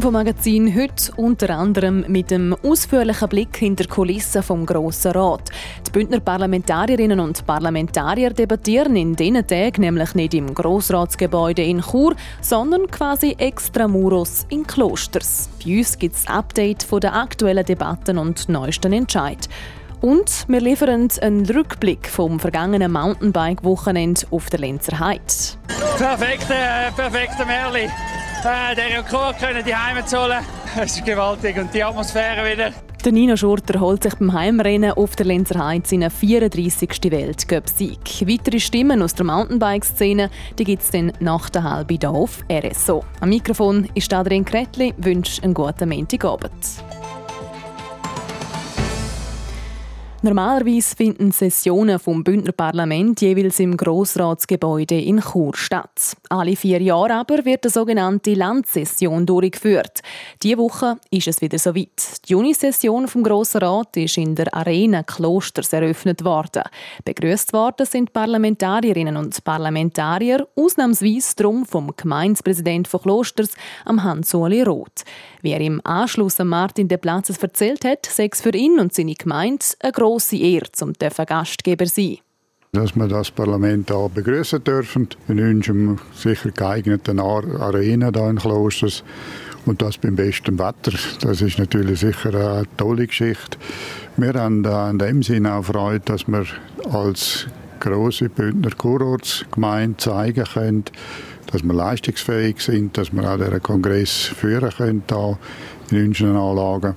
Infomagazin heute unter anderem mit einem ausführlichen Blick hinter Kulissen vom Grossen Rat. Die Bündner Parlamentarierinnen und Parlamentarier debattieren in diesen Tagen nämlich nicht im Grossratsgebäude in Chur, sondern quasi extramuros in Klosters. Bei uns gibt es Update von den aktuellen Debatten und neuesten Entscheid. Und wir liefern einen Rückblick vom vergangenen Mountainbike-Wochenende auf der Lenzer Heide. Perfekte, äh, perfekte Merli äh, den Rekord können die Heime zu holen. Es ist gewaltig und die Atmosphäre wieder. Der Nino Schurter holt sich beim Heimrennen auf der Lenzer Heide seinen 34. Weltcup-Sieg. Weitere Stimmen aus der Mountainbike-Szene gibt es dann nach der halben hier auf RSO. Am Mikrofon ist Adrian Kretli, wünsche einen guten Montagabend. Normalerweise finden Sessionen vom Bündner Parlament jeweils im Grossratsgebäude in Chur statt. Alle vier Jahre aber wird eine sogenannte Landsession durchgeführt. Diese Woche ist es wieder soweit. Die Junisession vom Grossen Rat ist in der Arena Klosters eröffnet worden. Begrüßt worden sind Parlamentarierinnen und Parlamentarier, ausnahmsweise drum vom Gemeindepräsident von Klosters, am Hans-Uli Roth. Wie er im Anschluss an Martin de Platzes erzählt hat, sei es für ihn und seine Gemeinde eine grosse Ehre, zum Gastgeber sein dass wir das Parlament hier begrüßen dürfen. Wir wünschen sicher geeignete Arena hier in Klosters und das beim besten Wetter. Das ist natürlich sicher eine tolle Geschichte. Wir haben in dem Sinne auch Freude, dass wir als große Bündner Kurortsgemeinde zeigen können, dass wir leistungsfähig sind, dass wir auch diesen Kongress führen können in unseren Anlagen.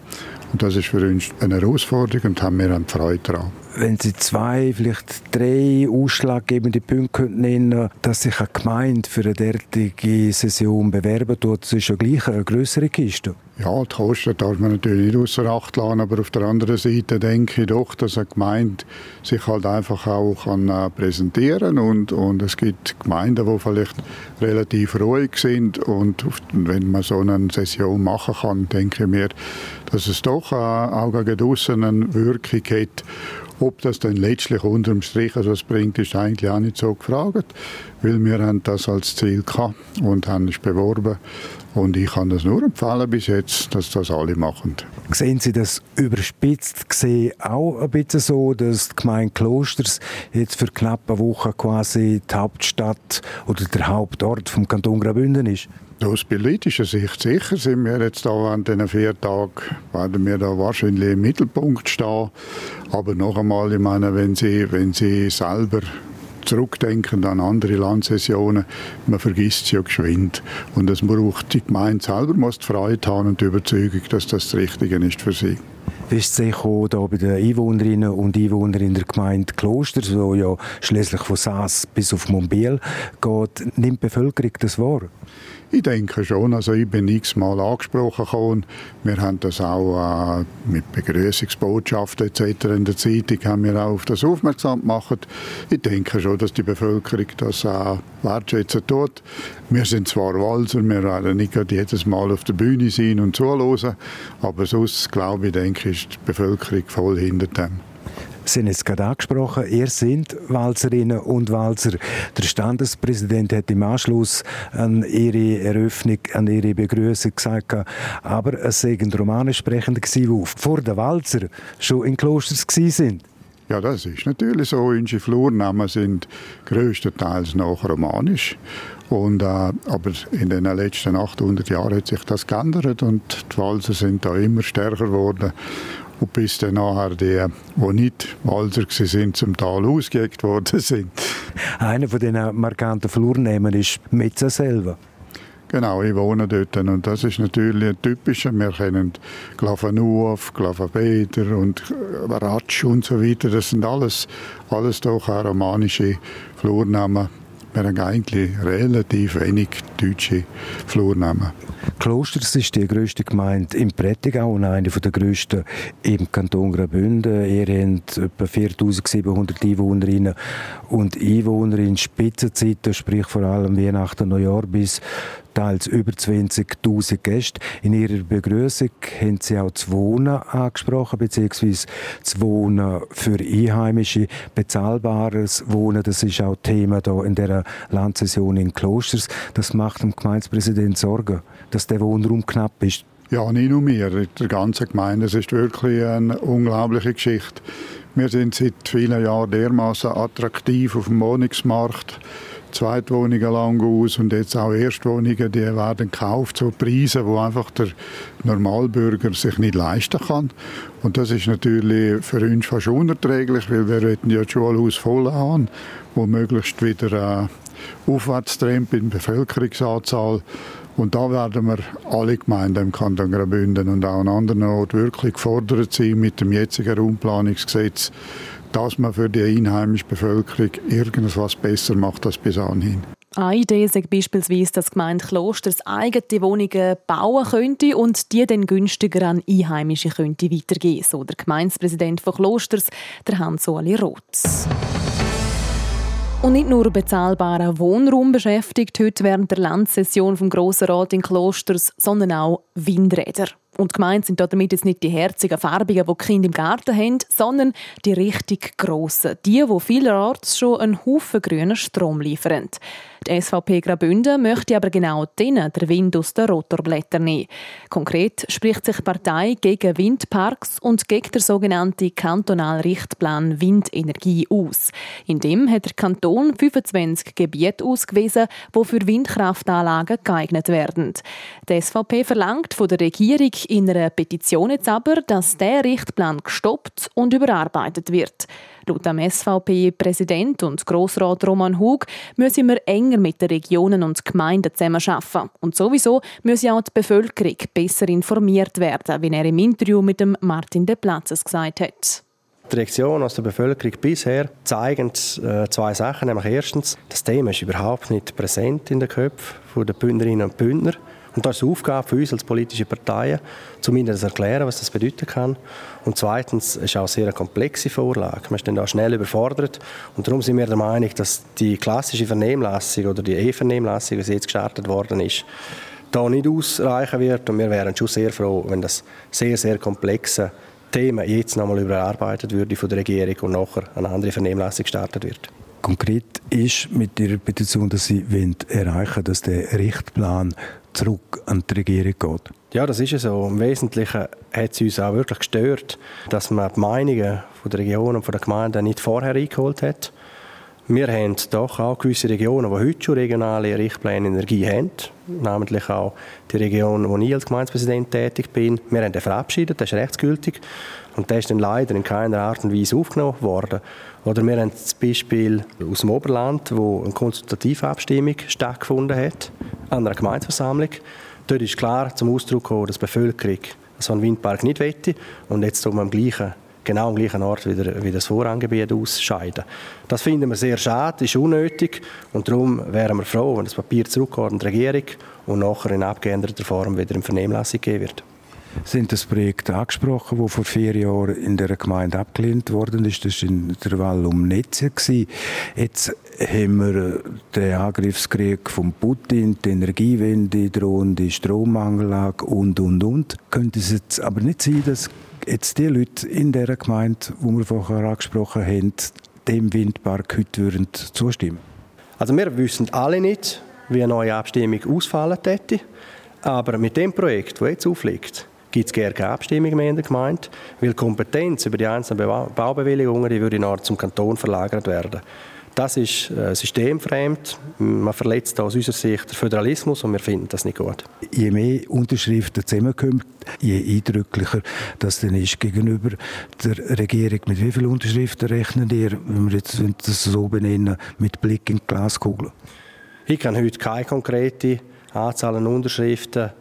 Und das ist für uns eine Herausforderung und haben wir Freude daran. Wenn Sie zwei, vielleicht drei ausschlaggebende Punkte nennen könnten, dass sich eine Gemeinde für eine derartige Session bewerben tut, das ist ja gleich eine größere Kiste. Ja, die Kosten darf man natürlich nicht außer Acht lassen, aber auf der anderen Seite denke ich doch, dass eine Gemeinde sich halt einfach auch kann, äh, präsentieren und, und es gibt Gemeinden, die vielleicht relativ ruhig sind und wenn man so eine Session machen kann, denke ich mir, dass es doch äh, auch gegen eine Wirkung hat ob das dann letztlich unterm Strich etwas bringt, ist eigentlich auch nicht so gefragt, weil wir haben das als Ziel gehabt und haben es beworben. Und ich kann das nur empfehlen bis jetzt, dass das alle machen. Sehen Sie das überspitzt gesehen auch ein bisschen so, dass die Gemeinde Klosters jetzt für knapp eine Woche quasi die Hauptstadt oder der Hauptort vom Kanton Graubünden ist? Aus politischer Sicht sicher sind wir jetzt da an diesen vier Tagen, werden wir da wahrscheinlich im Mittelpunkt stehen. Aber noch einmal, ich meine, wenn Sie, wenn Sie selber zurückdenken an andere Landsessionen, man vergisst es ja geschwind. Und es braucht die Gemeinde selber, muss die Freude haben und die Überzeugung, dass das das Richtige ist für sie. Wie ist es hier bei den Einwohnerinnen und Einwohnern in der Gemeinde Klosters, wo ja schließlich von Saas bis auf Montbiel geht, nimmt die Bevölkerung das wahr? Ich denke schon. Also ich bin x-mal angesprochen worden. Wir haben das auch äh, mit Begrüßungsbotschaften etc. in der Zeitung haben wir auch auf das aufmerksam gemacht. Ich denke schon, dass die Bevölkerung das auch wertschätzen tut. Wir sind zwar Walser, wir werden nicht jedes Mal auf der Bühne sein und zuhören, aber sonst, glaube ich, denke ich, ist die Bevölkerung voll hinter dem. Sie haben es gerade angesprochen, ihr sind Walzerinnen und Walzer. Der Standespräsident hat im Anschluss an Ihre Eröffnung, an Ihre Begrüßung gesagt, aber es seien Romanesprechende die vor den Walzer schon in Klosters sind. Ja, das ist natürlich so. Unsere Flurnamen sind größtenteils noch romanisch. Und, äh, aber in den letzten 800 Jahren hat sich das geändert und die Walser sind da immer stärker geworden. Und bis dann nachher die, die nicht Walser waren, zum Tal ausgejagt worden sind. Einer von diesen markanten Flurnamen ist Metza selber. Genau, ich wohne dort und das ist natürlich ein typischer. Wir kennen Glavenuf, Glavenbeder und Ratsch und so weiter. Das sind alles, alles doch romanische Flurnamen. Wir haben eigentlich relativ wenig deutsche Flurnamen. Klosters ist die grösste Gemeinde im Prättigau und eine der grössten im Kanton Graubünden. Ihr habt etwa 4700 Einwohnerinnen und Einwohner in Spitzenzeiten, sprich vor allem Weihnachten, Neujahr bis teils über 20.000 Gäste. In ihrer Begrüßung haben sie auch das Wohnen angesprochen, beziehungsweise das Wohnen für Einheimische, bezahlbares Wohnen, das ist auch Thema hier in der Landsession in Klosters. Das macht dem Gemeindepräsidenten Sorgen, dass der Wohnraum knapp ist. Ja, nicht nur mir, der ganzen Gemeinde. Es ist wirklich eine unglaubliche Geschichte. Wir sind seit vielen Jahren dermaßen attraktiv auf dem Wohnungsmarkt. Zweitwohnungen lang aus und jetzt auch Erstwohnungen, die werden gekauft zu Preisen, wo einfach der Normalbürger sich nicht leisten kann. Und das ist natürlich für uns fast unerträglich, weil wir wollen ja das Schulhaus voll haben, wo möglichst wieder äh, Aufwärtstrend in der Bevölkerungsanzahl und da werden wir alle Gemeinden im Kanton Graubünden und auch an anderen Orten wirklich gefordert sein mit dem jetzigen Raumplanungsgesetz, dass man für die einheimische Bevölkerung irgendwas besser macht als bis anhin. Eine Idee ist beispielsweise, dass die Gemeinde Klosters eigene Wohnungen bauen könnte und die dann günstiger an Einheimische könnte weitergeben, so der Gemeindepräsident von Klosters, der Hans-Oli Roth. Und nicht nur bezahlbarer Wohnraum beschäftigt heute während der Landsession vom Grossen Rat in Klosters, sondern auch Windräder. Und gemeint sind damit jetzt nicht die herzigen, farbigen, die die Kinder im Garten haben, sondern die richtig grossen, die, die vielerorts schon einen Haufen grünen Strom liefern. Die SVP Graubünden möchte aber genau denen der Wind aus den Rotorblättern nehmen. Konkret spricht sich die Partei gegen Windparks und gegen den sogenannten kantonalen Richtplan Windenergie aus. In dem hat der Kanton 25 Gebiete ausgewiesen, die für Windkraftanlagen geeignet werden. Die SVP verlangt von der Regierung in einer Petition jetzt aber, dass der Richtplan gestoppt und überarbeitet wird. Laut dem SVP-Präsident und Grossrat Roman Hug müssen wir enger mit den Regionen und Gemeinden zusammenarbeiten. Und sowieso muss auch die Bevölkerung besser informiert werden, wie er im Interview mit dem Martin De Platzes gesagt hat. Die Reaktionen aus der Bevölkerung bisher zeigen äh, zwei Sachen. Nämlich erstens, das Thema ist überhaupt nicht präsent in den Köpfen der Bündnerinnen und Bündner. Und das ist die Aufgabe für uns als politische Parteien, zumindest zu erklären, was das bedeuten kann. Und zweitens ist auch eine sehr komplexe Vorlage. Man ist dann da schnell überfordert. Und darum sind wir der Meinung, dass die klassische Vernehmlassung oder die E-Vernehmlassung, wie sie jetzt gestartet worden ist, da nicht ausreichen wird. Und wir wären schon sehr froh, wenn das sehr, sehr komplexe Thema jetzt nochmal überarbeitet würde von der Regierung und nachher eine andere Vernehmlassung gestartet wird. Konkret ist mit Ihrer Petition, dass Sie erreichen wollen, dass der Richtplan zurück an die Regierung geht. Ja, das ist ja so. Im Wesentlichen hat es uns auch wirklich gestört, dass man die Meinungen von der Region und von der Gemeinde nicht vorher eingeholt hat. Wir haben doch auch gewisse Regionen, die heute schon regionale Richtpläne Energie haben, namentlich auch die Region, wo ich als Gemeindepräsident tätig bin. Wir haben den verabschiedet, der ist rechtsgültig und der ist dann leider in keiner Art und Weise aufgenommen worden. Oder wir haben das Beispiel aus dem Oberland, wo eine konsultative Abstimmung stattgefunden hat, an einer Gemeindeversammlung. Dort ist klar zum Ausdruck gekommen, dass die Bevölkerung so einen Windpark nicht wette und jetzt wir am gleichen genau am gleichen Ort wieder, wie das Vorangebiet ausscheiden. Das finden wir sehr schade, ist unnötig und darum wären wir froh, wenn das Papier zurückkommt an die Regierung und nachher in abgeänderter Form wieder in Vernehmlassung geben wird sind das Projekt angesprochen, das vor vier Jahren in der Gemeinde abgelehnt worden ist. Das war in der Wahl um Netze. Jetzt haben wir den Angriffskrieg von Putin, die Energiewende, drohende Strommangellage und, und, und. Könnte es jetzt aber nicht sein, dass jetzt die Leute in der Gemeinde, die wir vorher angesprochen haben, dem Windpark heute würden zustimmen? Also wir wissen alle nicht, wie eine neue Abstimmung ausfallen hätte. Aber mit dem Projekt, das jetzt aufliegt, gibt es gar keine Abstimmung mehr in der Gemeinde, weil die Kompetenz über die einzelnen Baubewilligungen die würde nachher zum Kanton verlagert werden. Das ist äh, systemfremd. Man verletzt aus unserer Sicht den Föderalismus und wir finden das nicht gut. Je mehr Unterschriften zusammenkommen, je eindrücklicher das dann ist gegenüber der Regierung. Mit wie vielen Unterschriften rechnen ihr, wenn wir jetzt das so benennen, mit Blick in die Glaskugel? Ich kann heute keine konkrete Anzahl an Unterschriften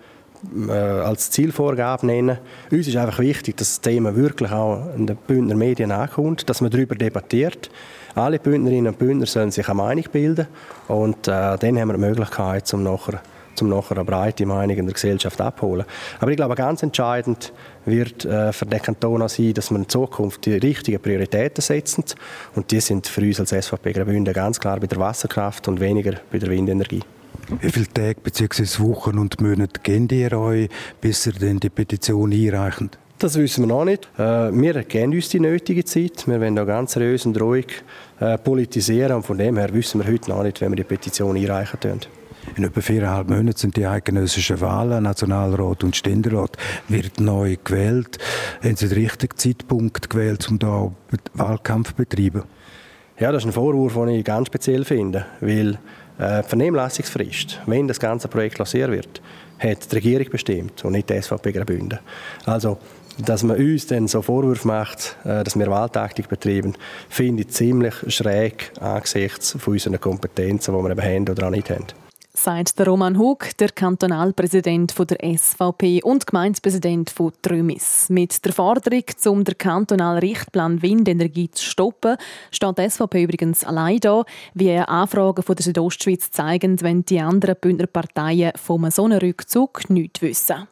äh, als Zielvorgabe nennen. Uns ist einfach wichtig, dass das Thema wirklich auch in den Bündner Medien ankommt, dass man darüber debattiert. Alle Bündnerinnen und Bündner sollen sich eine Meinung bilden und äh, dann haben wir die Möglichkeit, um nachher zum nachher eine breite Meinung in der Gesellschaft abholen. Aber ich glaube, ganz entscheidend wird äh, für den Kanton auch sein, dass wir in Zukunft die richtigen Prioritäten setzen. Und die sind für uns als SVP Graubünden ganz klar bei der Wasserkraft und weniger bei der Windenergie. Wie viele Tage bzw. Wochen und Monate gehen ihr euch, bis ihr denn die Petition einreicht? Das wissen wir noch nicht. Äh, wir geben uns die nötige Zeit. Wir wollen da ganz seriös und ruhig äh, politisieren. Und von dem her wissen wir heute noch nicht, wenn wir die Petition einreichen können. In etwa viereinhalb Monaten sind die eidgenössischen Wahlen, Nationalrat und Ständerat, wird neu gewählt. Haben Sie den richtigen Zeitpunkt gewählt, um da Wahlkampf zu betreiben? Ja, das ist ein Vorwurf, den ich ganz speziell finde, weil äh, die Vernehmlassungsfrist, wenn das ganze Projekt lanciert wird, hat die Regierung bestimmt und nicht die SVP Graubünden. Also dass man uns dann so Vorwürfe macht, äh, dass wir Wahltaktik betreiben, finde ich ziemlich schräg angesichts von unseren Kompetenzen, die wir eben haben oder auch nicht haben sagt der Roman Hug, der Kantonalpräsident der SVP und Gemeindepräsident von Trümis. Mit der Forderung, um den kantonalen Richtplan Windenergie zu stoppen, steht die SVP übrigens allein da, wie Anfragen von der Südostschweiz zeigen, wenn die anderen Bündner Parteien vom Rückzug nichts wissen.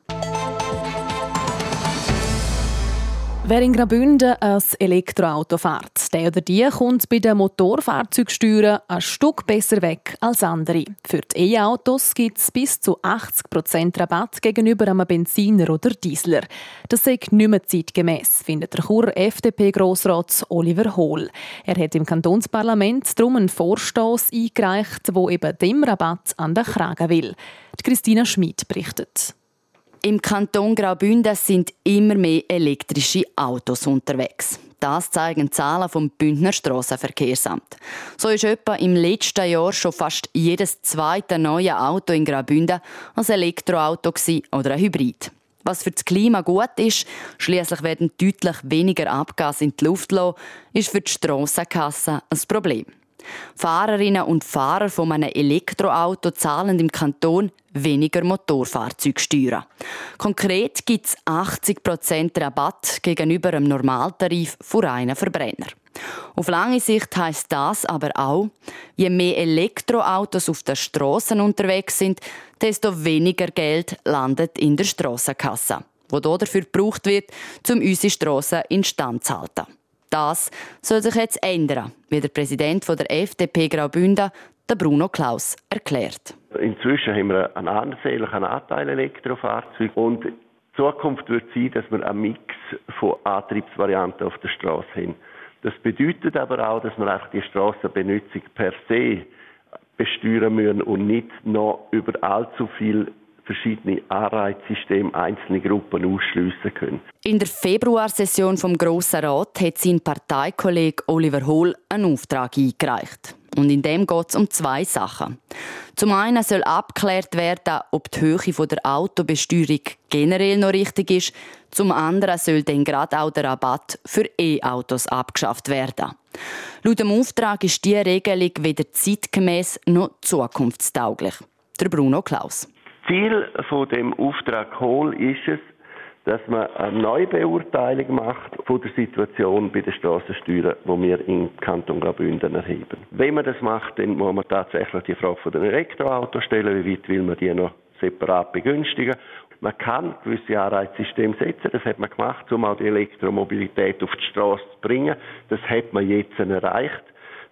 Wer in Graubünden ein Elektroauto fährt, der oder die kommt bei den Motorfahrzeugsteuern ein Stück besser weg als andere. Für die E-Autos gibt es bis zu 80% Rabatt gegenüber einem Benziner oder Diesler. Das ist nicht mehr zeitgemäß, findet der Churer FDP-Grossrat Oliver Hohl. Er hat im Kantonsparlament darum einen Vorstoß eingereicht, wo eben dem Rabatt an den Kragen will. Die Christina Schmid berichtet. Im Kanton Graubünden sind immer mehr elektrische Autos unterwegs. Das zeigen Zahlen vom Bündner Strassenverkehrsamt. So ist etwa im letzten Jahr schon fast jedes zweite neue Auto in Graubünden ein Elektroauto oder ein Hybrid. Was für das Klima gut ist, schließlich werden deutlich weniger Abgase in die Luft gelassen, ist für die Strassenkasse ein Problem. Fahrerinnen und Fahrer von einem Elektroauto zahlen im Kanton weniger Motorfahrzeugsteuern. Konkret gibt es 80% Rabatt gegenüber einem Normaltarif für reinen Verbrenner. Auf lange Sicht heißt das aber auch, je mehr Elektroautos auf der Straßen unterwegs sind, desto weniger Geld landet in der Strassenkasse, wo dafür gebraucht wird, um unsere Strassen instand zu halten. Das soll sich jetzt ändern, wie der Präsident der FDP Graubünden, der Bruno Klaus, erklärt. Inzwischen haben wir einen ansehnlichen Anteil Elektrofahrzeuge und die Zukunft wird sein, dass wir einen Mix von Antriebsvarianten auf der Straße haben. Das bedeutet aber auch, dass wir die Strassenbenutzung per se besteuern müssen und nicht noch über allzu viel verschiedene Anreizsysteme einzelne Gruppen ausschliessen können. In der Februarsession vom Grossen Rat hat sein Parteikollege Oliver Hohl einen Auftrag eingereicht. Und in dem geht es um zwei Sachen. Zum einen soll abgeklärt werden, ob die Höhe der Autobesteuerung generell noch richtig ist. Zum anderen soll dann gerade auch der Rabatt für E-Autos abgeschafft werden. Laut dem Auftrag ist diese Regelung weder zeitgemäß noch zukunftstauglich. Der Bruno Klaus. Ziel von dem Auftrag Kohl ist es, dass man eine Neubeurteilung macht von der Situation bei den Strassensteuern, die wir im Kanton Graubünden erheben. Wenn man das macht, dann muss man tatsächlich die Frage von den Elektroautos stellen, wie weit will man die noch separat begünstigen. Man kann gewisse Anreizsysteme setzen, das hat man gemacht, um auch die Elektromobilität auf die Straße zu bringen. Das hat man jetzt erreicht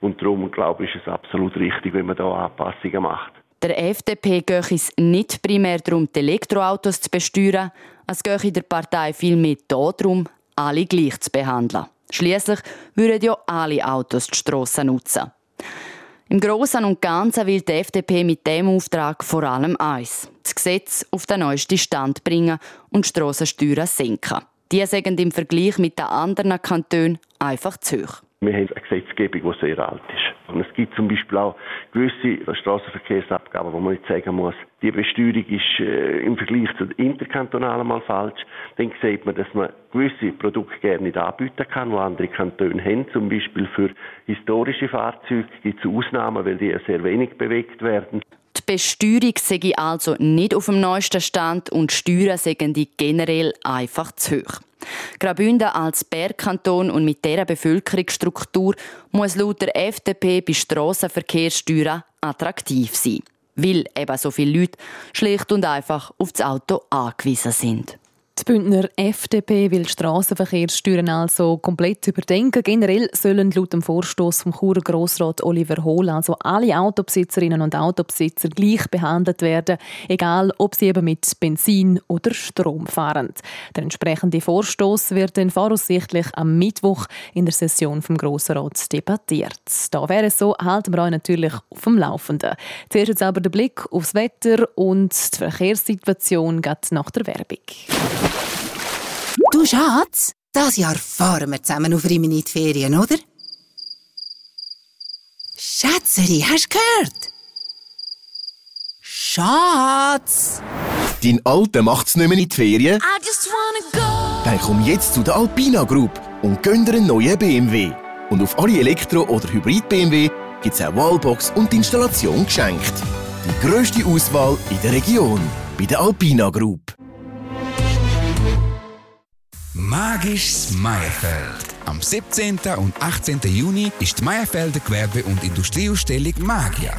und darum glaube ich, ist es absolut richtig, wenn man da Anpassungen macht. Der FDP geht es nicht primär darum, die Elektroautos zu besteuern, es geht der Partei vielmehr darum, alle gleich zu behandeln. Schließlich würden ja alle Autos die Strassen nutzen. Im Großen und Ganzen will die FDP mit dem Auftrag vor allem eins: das Gesetz auf den neuesten Stand bringen und Strassensteuern senken. Die sagen im Vergleich mit den anderen Kantonen einfach zu hoch. Wir haben eine Gesetzgebung, die sehr alt ist. Und es gibt zum Beispiel auch gewisse Straßenverkehrsabgaben, wo man nicht sagen muss, die Besteuerung ist äh, im Vergleich zu der interkantonalen mal falsch. Dann sieht man, dass man gewisse Produkte gerne nicht anbieten kann, die andere Kantone haben. Zum Beispiel für historische Fahrzeuge gibt es Ausnahmen, weil die sehr wenig bewegt werden. Die Besteuerung sei also nicht auf dem neuesten Stand und Steuern seien die generell einfach zu hoch. Graubünden als Bergkanton und mit dieser Bevölkerungsstruktur muss laut der FDP bei Strassenverkehrssteuern attraktiv sein, weil eben so viele Leute schlicht und einfach auf das Auto angewiesen sind. Die Bündner FDP will Strassenverkehrssteuern also komplett überdenken. Generell sollen laut dem Vorstoß vom Churer Grossrat Oliver Hohl also alle Autobesitzerinnen und Autobesitzer gleich behandelt werden, egal ob sie eben mit Benzin oder Strom fahren. Der entsprechende Vorstoß wird dann voraussichtlich am Mittwoch in der Session vom Grossrat debattiert. Da wäre es so, halten wir euch natürlich auf dem Laufenden. Zuerst jetzt aber der Blick aufs Wetter und die Verkehrssituation geht nach der Werbung. Du Schatz, das Jahr fahren wir zusammen auf Rimini die Ferien, oder? Schätzeri, hast du gehört? Schatz! Dein Alter macht's nicht mehr in die Ferien? Dann komm jetzt zu der Alpina Group und gönn dir einen neuen BMW. Und auf alle Elektro- oder Hybrid-BMW gibt's auch Wallbox und Installation geschenkt. Die grösste Auswahl in der Region. Bei der Alpina Group. Magisches Meierfeld. Am 17. und 18. Juni ist die Meierfelder Gewerbe- und Industrieausstellung Magia.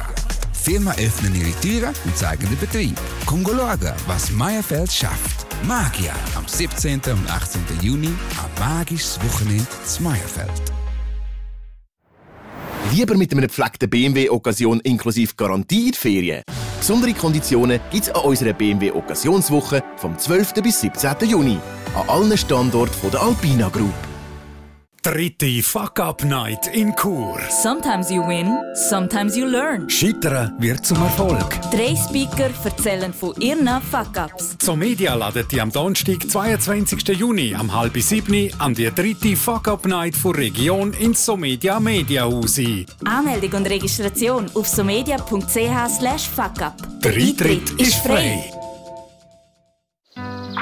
Firmen öffnen ihre Türen und zeigen den Betrieb. Komm schauen, was Meierfeld schafft. Magia am 17. und 18. Juni am magisches Wochenende zu Meierfeld. Lieber mit einem gepflegten BMW-Occasion inklusive Garantie in die Ferien. Besondere Konditionen gibt es an unserer BMW-Occasionswoche vom 12. bis 17. Juni. An allen Standorten der Alpina Group. Dritte Fuck-Up-Night in Chur. Sometimes you win, sometimes you learn. Scheitern wird zum Erfolg. Drei Speaker erzählen von ihren Fuck-Ups. Zur Media ladet die am Donnerstag, 22. Juni, am halb sieben an die dritte Fuck-Up-Night von Region ins Somedia Mediahaus ein. Anmeldung und Registration auf somedia.ch slash fuckup. Der Eintritt ist frei.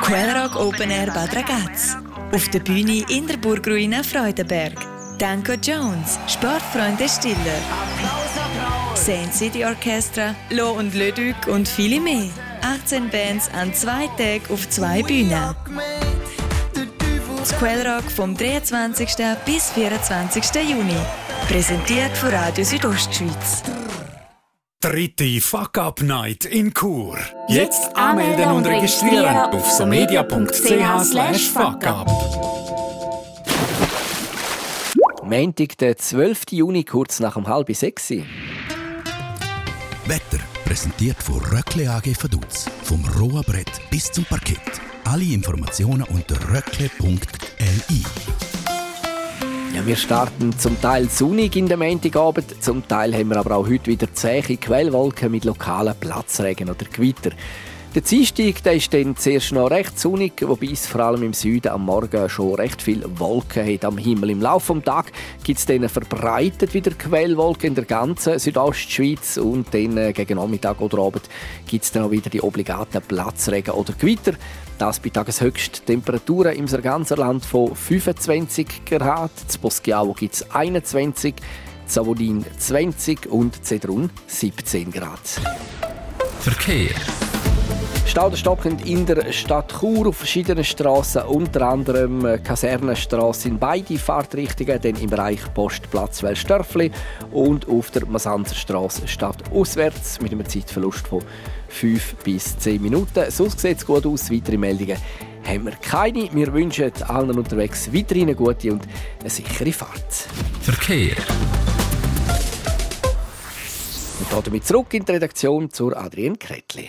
Quellrock Open Air Bad Ragaz. Auf der Bühne in der Burgruine Freudenberg. Danko Jones, Sportfreunde Stiller. Saint City Orchestra, Lo und Leduc und viele mehr. 18 Bands an zwei Tagen auf zwei Bühnen. Das Quellrock vom 23. bis 24. Juni. Präsentiert von Radio Südostschweiz. Dritte Fuck-Up-Night in Chur. Jetzt anmelden und registrieren auf somedia.ch slash fuckup. Montag, der 12. Juni, kurz nach um halb sechs. Wetter präsentiert von Röckle AG Vaduz. Vom rohen Brett bis zum Parkett. Alle Informationen unter röckle.li. Ja, wir starten zum Teil sonnig in der Montagabend, zum Teil haben wir aber auch heute wieder zähe Quellwolken mit lokalen Platzregen oder Gewitter. Der Dienstag der ist dann zuerst noch recht sonnig, wobei es vor allem im Süden am Morgen schon recht viel Wolken hat am Himmel. Im Laufe des Tages gibt es dann verbreitet wieder Quellwolken in der ganzen Südostschweiz und dann äh, gegen Nachmittag oder Abend gibt es dann auch wieder die obligaten Platzregen oder Gewitter. Das bei Tageshöchst Temperaturen im ganzen Land von 25 Grad. In Boschiavo gibt es 21, Zavodin 20 und Zedrun 17 Grad. Verkehr. Stauderstockend in der Stadt Chur auf verschiedenen Straßen, unter anderem äh, Kasernenstraße in beide Fahrtrichtungen, dann im Bereich Postplatz Wellstörfli und auf der Masanzerstraße stadtauswärts mit einem Zeitverlust von 5 bis 10 Minuten. Sonst sieht es gut aus. Weitere Meldungen haben wir keine. Wir wünschen allen unterwegs weiterhin eine gute und eine sichere Fahrt. Verkehr. Und damit zurück in die Redaktion zur Adrienne Kretli.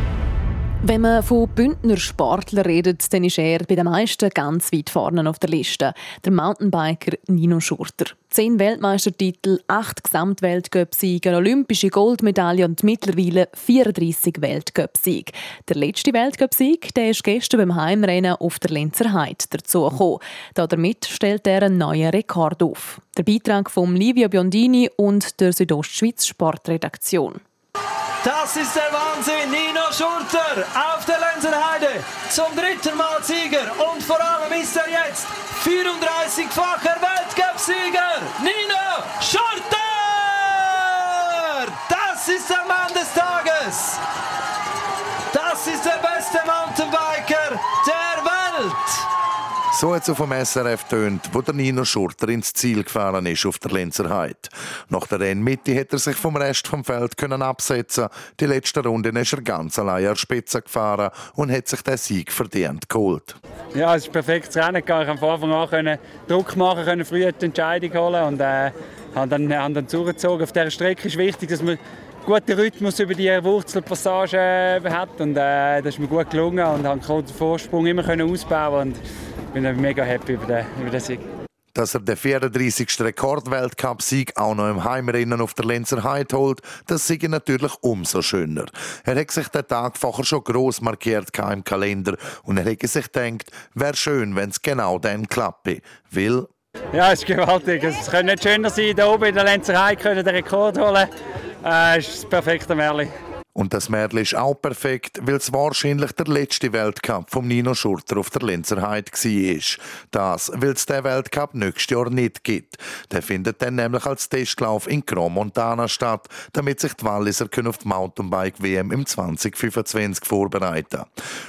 Wenn man von Bündner Sportlern redet, dann ist er bei den meisten ganz weit vorne auf der Liste. Der Mountainbiker Nino Schurter. Zehn Weltmeistertitel, acht Gesamtweltcup-Siege, olympische Goldmedaille und mittlerweile 34 Weltcup-Siege. Der letzte Weltcup-Sieg der ist gestern beim Heimrennen auf der Lenzer Heide dazugekommen. Damit stellt er einen neuen Rekord auf. Der Beitrag von Livio Biondini und der Südostschweiz Sportredaktion. Das ist der Wahnsinn. Nino Schurter auf der Lenzerheide zum dritten Mal Sieger. Und vor allem ist er jetzt 34-facher Weltcup-Sieger. Nino Schurter! Das ist der Mann des Tages. Das ist der beste Mountainbiker. So hat es dem SRF tönt, wo der Nino Schurter ins Ziel gefahren ist auf der Lenzer Heide. Nach der Rennmitte hat er sich vom Rest vom Feld können absetzen. Die letzte Runde ist er ganz allein an Spitze gefahren und hat sich den Sieg verdient geholt. Ja, es ist perfekt Rennen gegangen. Ich konnte von Anfang an können Druck machen, können früh die Entscheidung holen und äh, haben dann, haben dann zugezogen. Auf dieser Strecke ist wichtig, dass man guten Rhythmus über die Wurzelpassage hat und äh, das ist mir gut gelungen und habe den Vorsprung immer können ausbauen und bin mega happy über den, über den Sieg. Dass er den 34. Rekordweltcup-Sieg auch noch im Heimrennen auf der Lenzer Heide holt, das sei natürlich umso schöner. Er hat sich den Tag vorher schon gross markiert im Kalender und er hat sich gedacht, wäre schön, wenn es genau dann klappe. Weil ja, es ist gewaltig. Es könnte nicht schöner sein, hier oben in der Lenzer Heide den Rekord holen. Äh, ist das perfekte Märchen. Und das Märchen ist auch perfekt, weil es wahrscheinlich der letzte Weltcup von Nino Schurter auf der Lenzer war. Das, weil es den Weltcup nächstes Jahr nicht gibt. Der findet dann nämlich als Testlauf in Grand Montana statt, damit sich die Walliser auf die Mountainbike-WM im 2025 vorbereiten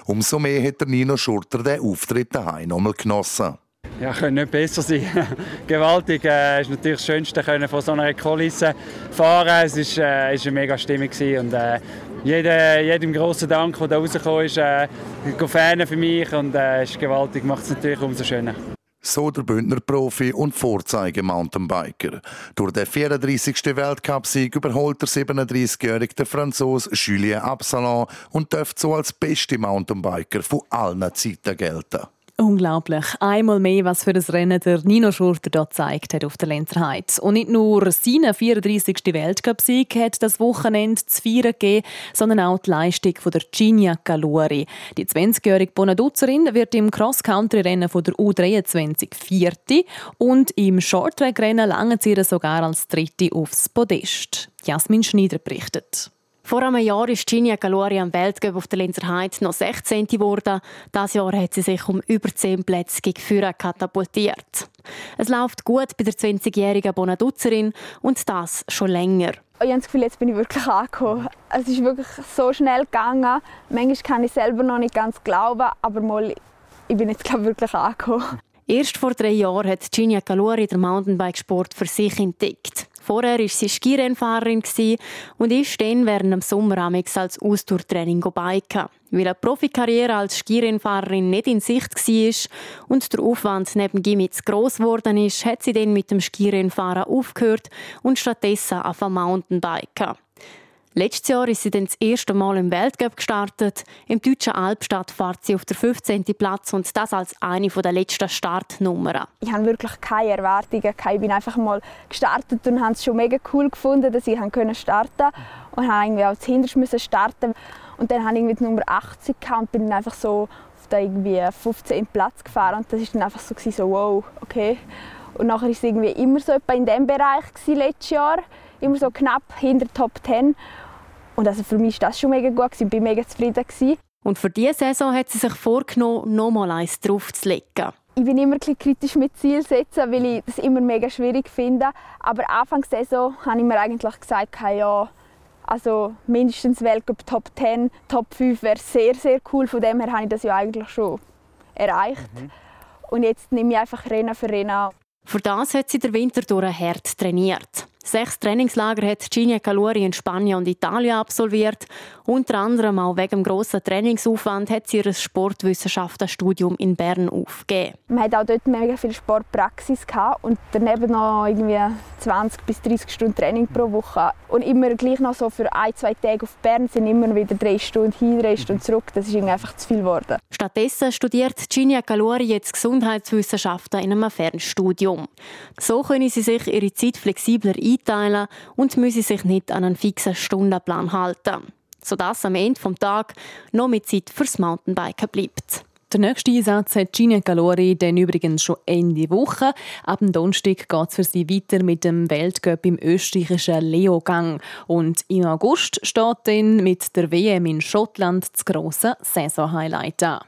Umso mehr hat der Nino Schurter den Auftritt daheim nochmal genossen. Ja, könnte nicht besser sein. Gewaltig. Es äh, ist natürlich das Schönste, können von so einer Kulisse fahren. Es ist, äh, eine mega Stimmung und äh, jedem, jedem grossen Dank, der da rausgekommen ist, äh, Fan für mich und äh, ist gewaltig. Macht es natürlich umso schöner. So der Bündner Profi und Vorzeige-Mountainbiker. Durch den 34. Weltcup-Sieg überholt der 37-jährige Franzose Julien Absalon und dürfte so als beste Mountainbiker von allen Zeiten gelten. Unglaublich. Einmal mehr, was für das Rennen der Nino Schurter dort gezeigt hat auf der Lenzerheide. Und nicht nur seinen 34. Weltcup-Sieg hat das Wochenende zu feiern gegeben, sondern auch die Leistung von der Ginia Caluri. Die 20-jährige Bonaduzerin wird im Cross-Country-Rennen von der U23 Vierte und im Shorttrack-Rennen langen sie sogar als Dritte aufs Podest. Jasmin Schneider berichtet. Vor einem Jahr ist Ginia Galori am Weltcup auf der Linzer Heide noch 16. geworden. Dieses Jahr hat sie sich um über 10 Plätze gegen Führer katapultiert. Es läuft gut bei der 20-jährigen Bonaduzerin und das schon länger. Ich habe das Gefühl, jetzt bin ich wirklich angekommen. Es ist wirklich so schnell gegangen. Manchmal kann ich selber noch nicht ganz glauben, aber mal, ich bin jetzt glaube wirklich angekommen. Erst vor drei Jahren hat Ginia Calori den Mountainbikesport für sich entdeckt. Vorher war sie Skirennfahrerin und ist dann während dem Sommer als Ausdauertraining biken. Weil eine Profikarriere als Skirennfahrerin nicht in Sicht war und der Aufwand neben Gimmi zu gross geworden ist, hat sie dann mit dem Skirennfahren aufgehört und stattdessen auf Mountainbiken. Letztes Jahr ist sie dann das erste Mal im Weltcup gestartet. Im deutschen Albstadt fährt sie auf der 15. Platz und das als eine der letzten Startnummern. Ich habe wirklich keine Erwartungen. Ich bin einfach mal gestartet und habe es schon mega cool gefunden, dass ich starten konnte. Und habe irgendwie auch zuhinterst starten Und dann habe ich irgendwie die Nummer 80 und bin dann einfach so auf den irgendwie 15. Platz gefahren. Und das war dann einfach so, so wow, okay. Und nachher war es irgendwie immer so in diesem Bereich letztes Jahr. Immer so knapp hinter Top 10. Und also für mich war das schon mega gut. Ich war mega zufrieden. Und für diese Saison hat sie sich vorgenommen, nochmal eins draufzulegen. Ich bin immer ein kritisch mit Ziel setzen, weil ich das immer mega schwierig finde. Aber Anfang der Saison habe ich mir eigentlich gesagt, ja, also mindestens Weltcup Top 10, Top 5 wäre sehr, sehr cool. Von dem her habe ich das ja eigentlich schon erreicht. Mhm. Und jetzt nehme ich einfach Rennen für Rennen. Für das hat sie der Winter durch hart trainiert. Sechs Trainingslager hat Ginia Caluri in Spanien und Italien absolviert. Unter anderem auch wegen dem grossen Trainingsaufwand hat sie ihr Sportwissenschaftenstudium in Bern aufgegeben. Man hat auch dort mega viel Sportpraxis und daneben noch irgendwie 20 bis 30 Stunden Training pro Woche. Und immer gleich noch so für ein, zwei Tage auf Bern sind immer wieder drei Stunden hin, drei Stunden zurück. Das ist einfach zu viel geworden. Stattdessen studiert Ginia Caluri jetzt Gesundheitswissenschaften in einem Fernstudium. So können sie sich ihre Zeit flexibler ein einteilen und müssen sich nicht an einen fixen Stundenplan halten, sodass am Ende des Tages noch mehr Zeit fürs Mountainbiken bleibt. Der nächste Einsatz hat Gina Calori dann übrigens schon Ende Woche. Ab dem Donnerstag geht es für sie weiter mit dem Weltcup im österreichischen Leogang. Und im August steht dann mit der WM in Schottland das grosse Saison-Highlight an.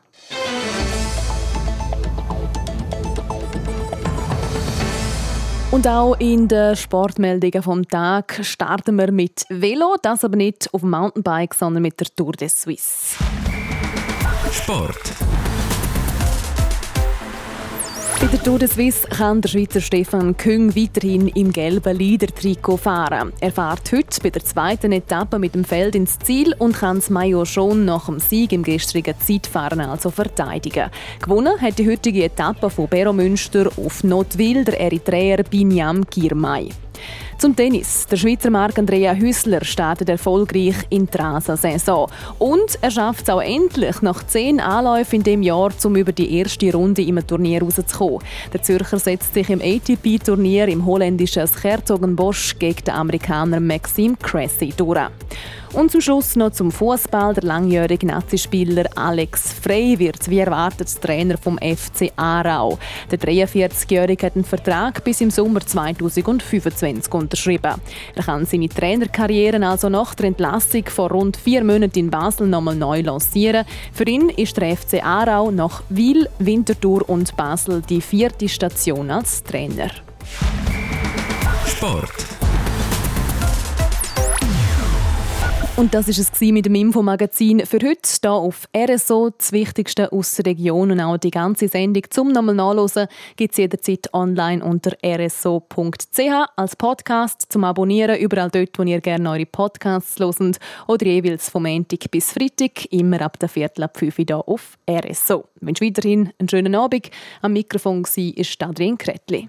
Und auch in den Sportmeldungen vom Tag starten wir mit Velo, das aber nicht auf dem Mountainbike, sondern mit der Tour de Suisse. Sport. Bei der Tour de Suisse kann der Schweizer Stefan Küng weiterhin im gelben Leader-Trikot fahren. Er fährt heute bei der zweiten Etappe mit dem Feld ins Ziel und kann das Maillot schon nach dem Sieg im gestrigen Zeitfahren also verteidigen. Gewonnen hat die heutige Etappe von Beromünster auf Notwil der Eritreer Binyam Girmay. Zum Tennis. Der Schweizer Marc Andrea Hüssler startet erfolgreich in die Rasen-Saison. Und er schafft es auch endlich nach zehn Anläufen in dem Jahr, um über die erste Runde im Turnier rauszukommen. Der Zürcher setzt sich im ATP-Turnier im holländischen Herzogenbosch gegen den Amerikaner Maxime Cressy durch. Und zum Schluss noch zum Fußball. Der langjährige Nazispieler Alex Frey wird wie erwartet Trainer vom FC Aarau. Der 43-Jährige hat einen Vertrag bis im Sommer 2025 unterschrieben. Er kann seine Trainerkarriere also nach der Entlassung vor rund vier Monaten in Basel nochmal neu lancieren. Für ihn ist der FC Aarau nach Wil, Winterthur und Basel die vierte Station als Trainer. Sport. Und das ist es mit dem Infomagazin für heute hier auf RSO. Das Wichtigste aus der Region und auch die ganze Sendung zum nochmal nachlesen gibt es jederzeit online unter rso.ch als Podcast zum Abonnieren überall dort, wo ihr gerne eure Podcasts hört oder jeweils vom Montag bis Freitag immer ab der Viertel ab 5 Uhr hier auf RSO. Ich wünsche weiterhin einen schönen Abend. Am Mikrofon war Adrian Kretli.